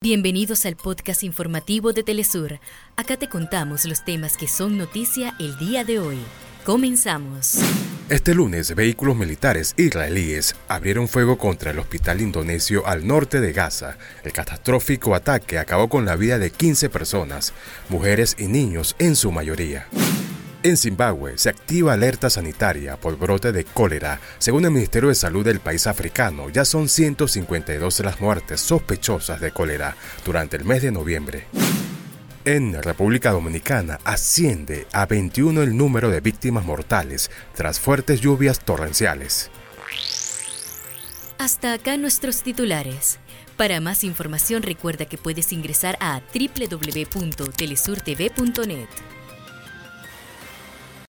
Bienvenidos al podcast informativo de Telesur. Acá te contamos los temas que son noticia el día de hoy. Comenzamos. Este lunes, vehículos militares israelíes abrieron fuego contra el hospital indonesio al norte de Gaza. El catastrófico ataque acabó con la vida de 15 personas, mujeres y niños en su mayoría. En Zimbabue se activa alerta sanitaria por brote de cólera. Según el Ministerio de Salud del país africano, ya son 152 las muertes sospechosas de cólera durante el mes de noviembre. En República Dominicana asciende a 21 el número de víctimas mortales tras fuertes lluvias torrenciales. Hasta acá nuestros titulares. Para más información recuerda que puedes ingresar a www.telesurtv.net.